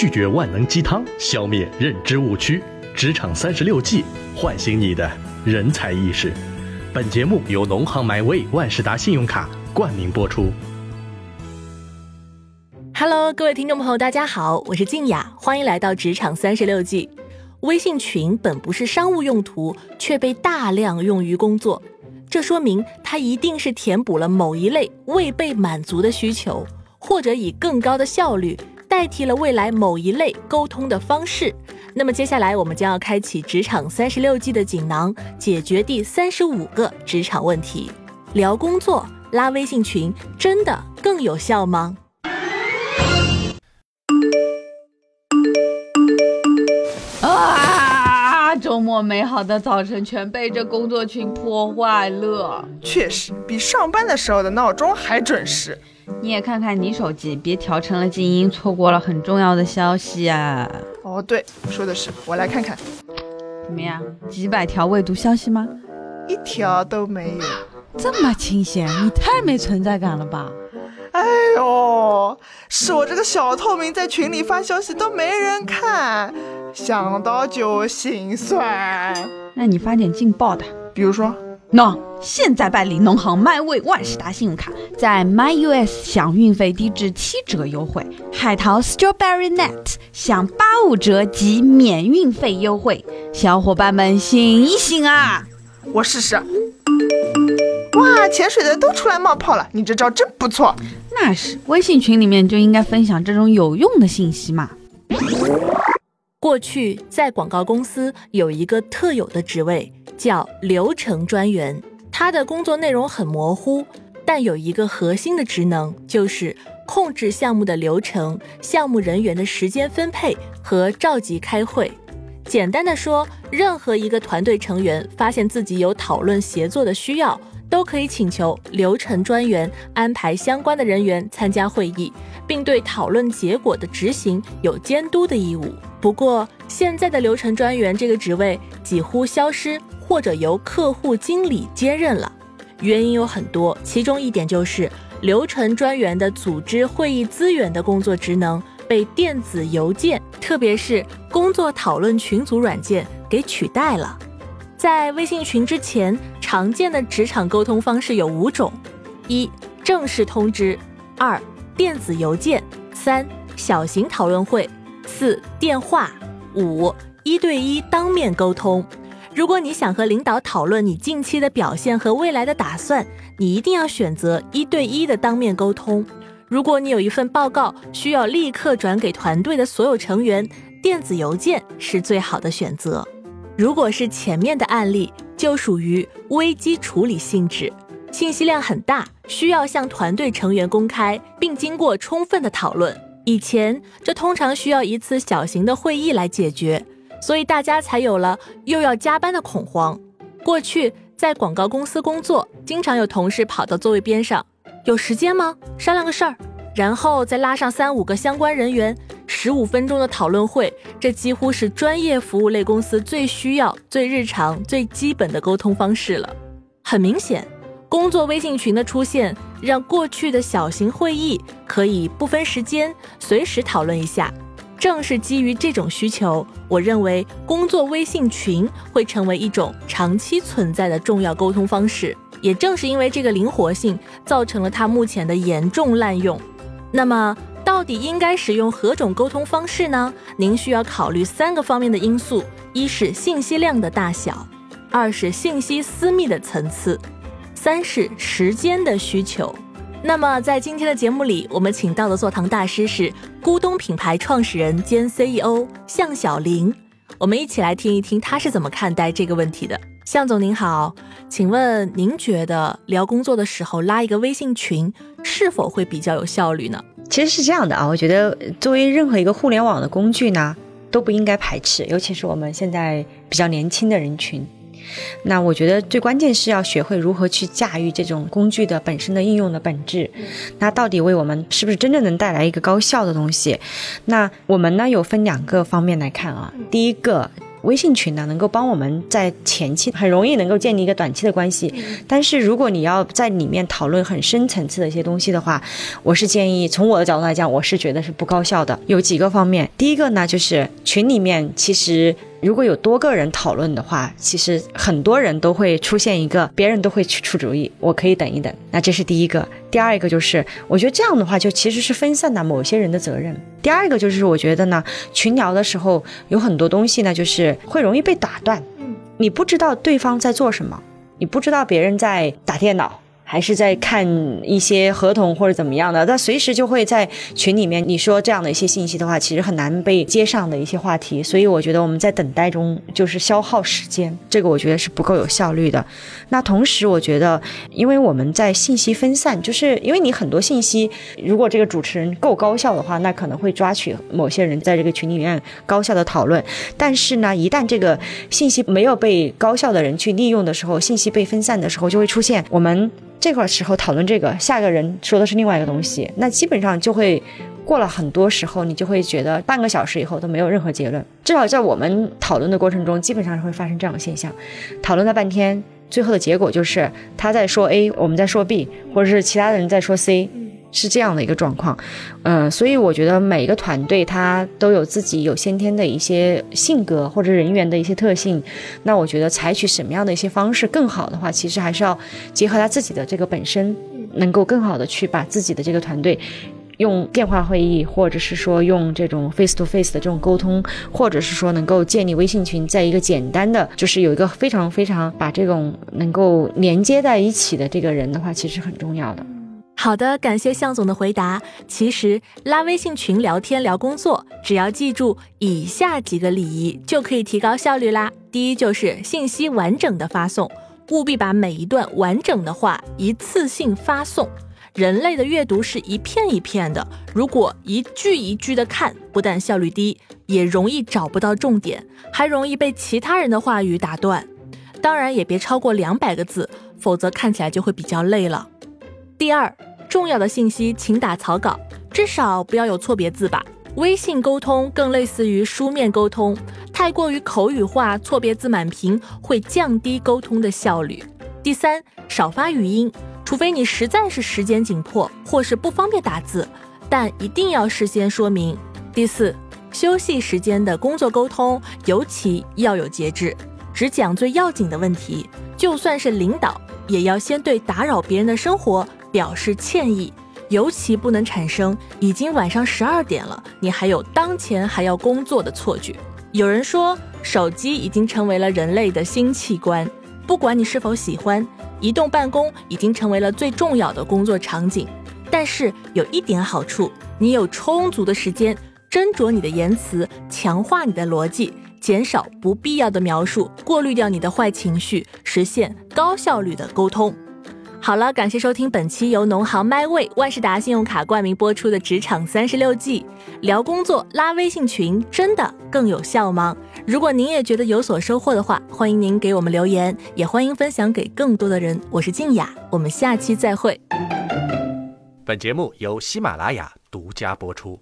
拒绝万能鸡汤，消灭认知误区。职场三十六计，唤醒你的人才意识。本节目由农行 MyWay 万事达信用卡冠名播出。Hello，各位听众朋友，大家好，我是静雅，欢迎来到职场三十六计。微信群本不是商务用途，却被大量用于工作，这说明它一定是填补了某一类未被满足的需求，或者以更高的效率代替了未来某一类沟通的方式。那么接下来我们将要开启职场三十六计的锦囊，解决第三十五个职场问题。聊工作拉微信群真的更有效吗？啊！周末美好的早晨全被这工作群破坏了。确实，比上班的时候的闹钟还准时。你也看看你手机，别调成了静音，错过了很重要的消息啊！哦，对，说的是，我来看看，怎么样？几百条未读消息吗？一条都没有。这么清闲，你太没存在感了吧？哎呦，是我这个小透明在群里发消息都没人看，想到就心酸。那你发点劲爆的，比如说。喏，现在办理农行 MyWay 万事达信用卡，在 MyUS 享运费低至七折优惠，海淘 Strawberry Net 享八五折及免运费优惠，小伙伴们醒一醒啊！我试试。哇，潜水的都出来冒泡了，你这招真不错。那是，微信群里面就应该分享这种有用的信息嘛。过去在广告公司有一个特有的职位。叫流程专员，他的工作内容很模糊，但有一个核心的职能，就是控制项目的流程、项目人员的时间分配和召集开会。简单的说，任何一个团队成员发现自己有讨论协作的需要，都可以请求流程专员安排相关的人员参加会议，并对讨论结果的执行有监督的义务。不过，现在的流程专员这个职位几乎消失。或者由客户经理接任了，原因有很多，其中一点就是流程专员的组织会议资源的工作职能被电子邮件，特别是工作讨论群组软件给取代了。在微信群之前，常见的职场沟通方式有五种：一、正式通知；二、电子邮件；三、小型讨论会；四、电话；五、一对一当面沟通。如果你想和领导讨论你近期的表现和未来的打算，你一定要选择一对一的当面沟通。如果你有一份报告需要立刻转给团队的所有成员，电子邮件是最好的选择。如果是前面的案例，就属于危机处理性质，信息量很大，需要向团队成员公开，并经过充分的讨论。以前这通常需要一次小型的会议来解决。所以大家才有了又要加班的恐慌。过去在广告公司工作，经常有同事跑到座位边上，有时间吗？商量个事儿，然后再拉上三五个相关人员，十五分钟的讨论会，这几乎是专业服务类公司最需要、最日常、最基本的沟通方式了。很明显，工作微信群的出现，让过去的小型会议可以不分时间，随时讨论一下。正是基于这种需求，我认为工作微信群会成为一种长期存在的重要沟通方式。也正是因为这个灵活性，造成了它目前的严重滥用。那么，到底应该使用何种沟通方式呢？您需要考虑三个方面的因素：一是信息量的大小，二是信息私密的层次，三是时间的需求。那么，在今天的节目里，我们请到的坐堂大师是咕咚品牌创始人兼 CEO 向小玲。我们一起来听一听他是怎么看待这个问题的。向总您好，请问您觉得聊工作的时候拉一个微信群是否会比较有效率呢？其实是这样的啊，我觉得作为任何一个互联网的工具呢，都不应该排斥，尤其是我们现在比较年轻的人群。那我觉得最关键是要学会如何去驾驭这种工具的本身的应用的本质。那到底为我们是不是真正能带来一个高效的东西？那我们呢有分两个方面来看啊。第一个微信群呢，能够帮我们在前期很容易能够建立一个短期的关系。但是如果你要在里面讨论很深层次的一些东西的话，我是建议从我的角度来讲，我是觉得是不高效的。有几个方面，第一个呢，就是群里面其实。如果有多个人讨论的话，其实很多人都会出现一个，别人都会去出主意，我可以等一等。那这是第一个。第二个就是，我觉得这样的话就其实是分散了某些人的责任。第二个就是，我觉得呢，群聊的时候有很多东西呢，就是会容易被打断。嗯，你不知道对方在做什么，你不知道别人在打电脑。还是在看一些合同或者怎么样的，他随时就会在群里面你说这样的一些信息的话，其实很难被接上的一些话题，所以我觉得我们在等待中就是消耗时间，这个我觉得是不够有效率的。那同时我觉得，因为我们在信息分散，就是因为你很多信息，如果这个主持人够高效的话，那可能会抓取某些人在这个群里面高效的讨论。但是呢，一旦这个信息没有被高效的人去利用的时候，信息被分散的时候，就会出现我们。这块时候讨论这个，下一个人说的是另外一个东西，那基本上就会过了很多时候，你就会觉得半个小时以后都没有任何结论。至少在我们讨论的过程中，基本上是会发生这样的现象，讨论了半天，最后的结果就是他在说 A，我们在说 B，或者是其他的人在说 C。是这样的一个状况，嗯，所以我觉得每一个团队他都有自己有先天的一些性格或者人员的一些特性，那我觉得采取什么样的一些方式更好的话，其实还是要结合他自己的这个本身，能够更好的去把自己的这个团队用电话会议，或者是说用这种 face to face 的这种沟通，或者是说能够建立微信群，在一个简单的就是有一个非常非常把这种能够连接在一起的这个人的话，其实很重要的。好的，感谢向总的回答。其实拉微信群聊天聊工作，只要记住以下几个礼仪，就可以提高效率啦。第一就是信息完整的发送，务必把每一段完整的话一次性发送。人类的阅读是一片一片的，如果一句一句的看，不但效率低，也容易找不到重点，还容易被其他人的话语打断。当然也别超过两百个字，否则看起来就会比较累了。第二。重要的信息请打草稿，至少不要有错别字吧。微信沟通更类似于书面沟通，太过于口语化、错别字满屏，会降低沟通的效率。第三，少发语音，除非你实在是时间紧迫或是不方便打字，但一定要事先说明。第四，休息时间的工作沟通尤其要有节制，只讲最要紧的问题。就算是领导，也要先对打扰别人的生活。表示歉意，尤其不能产生已经晚上十二点了，你还有当前还要工作的错觉。有人说，手机已经成为了人类的新器官，不管你是否喜欢，移动办公已经成为了最重要的工作场景。但是有一点好处，你有充足的时间斟酌你的言辞，强化你的逻辑，减少不必要的描述，过滤掉你的坏情绪，实现高效率的沟通。好了，感谢收听本期由农行 MyWay 万事达信用卡冠名播出的《职场三十六计》，聊工作拉微信群真的更有效吗？如果您也觉得有所收获的话，欢迎您给我们留言，也欢迎分享给更多的人。我是静雅，我们下期再会。本节目由喜马拉雅独家播出。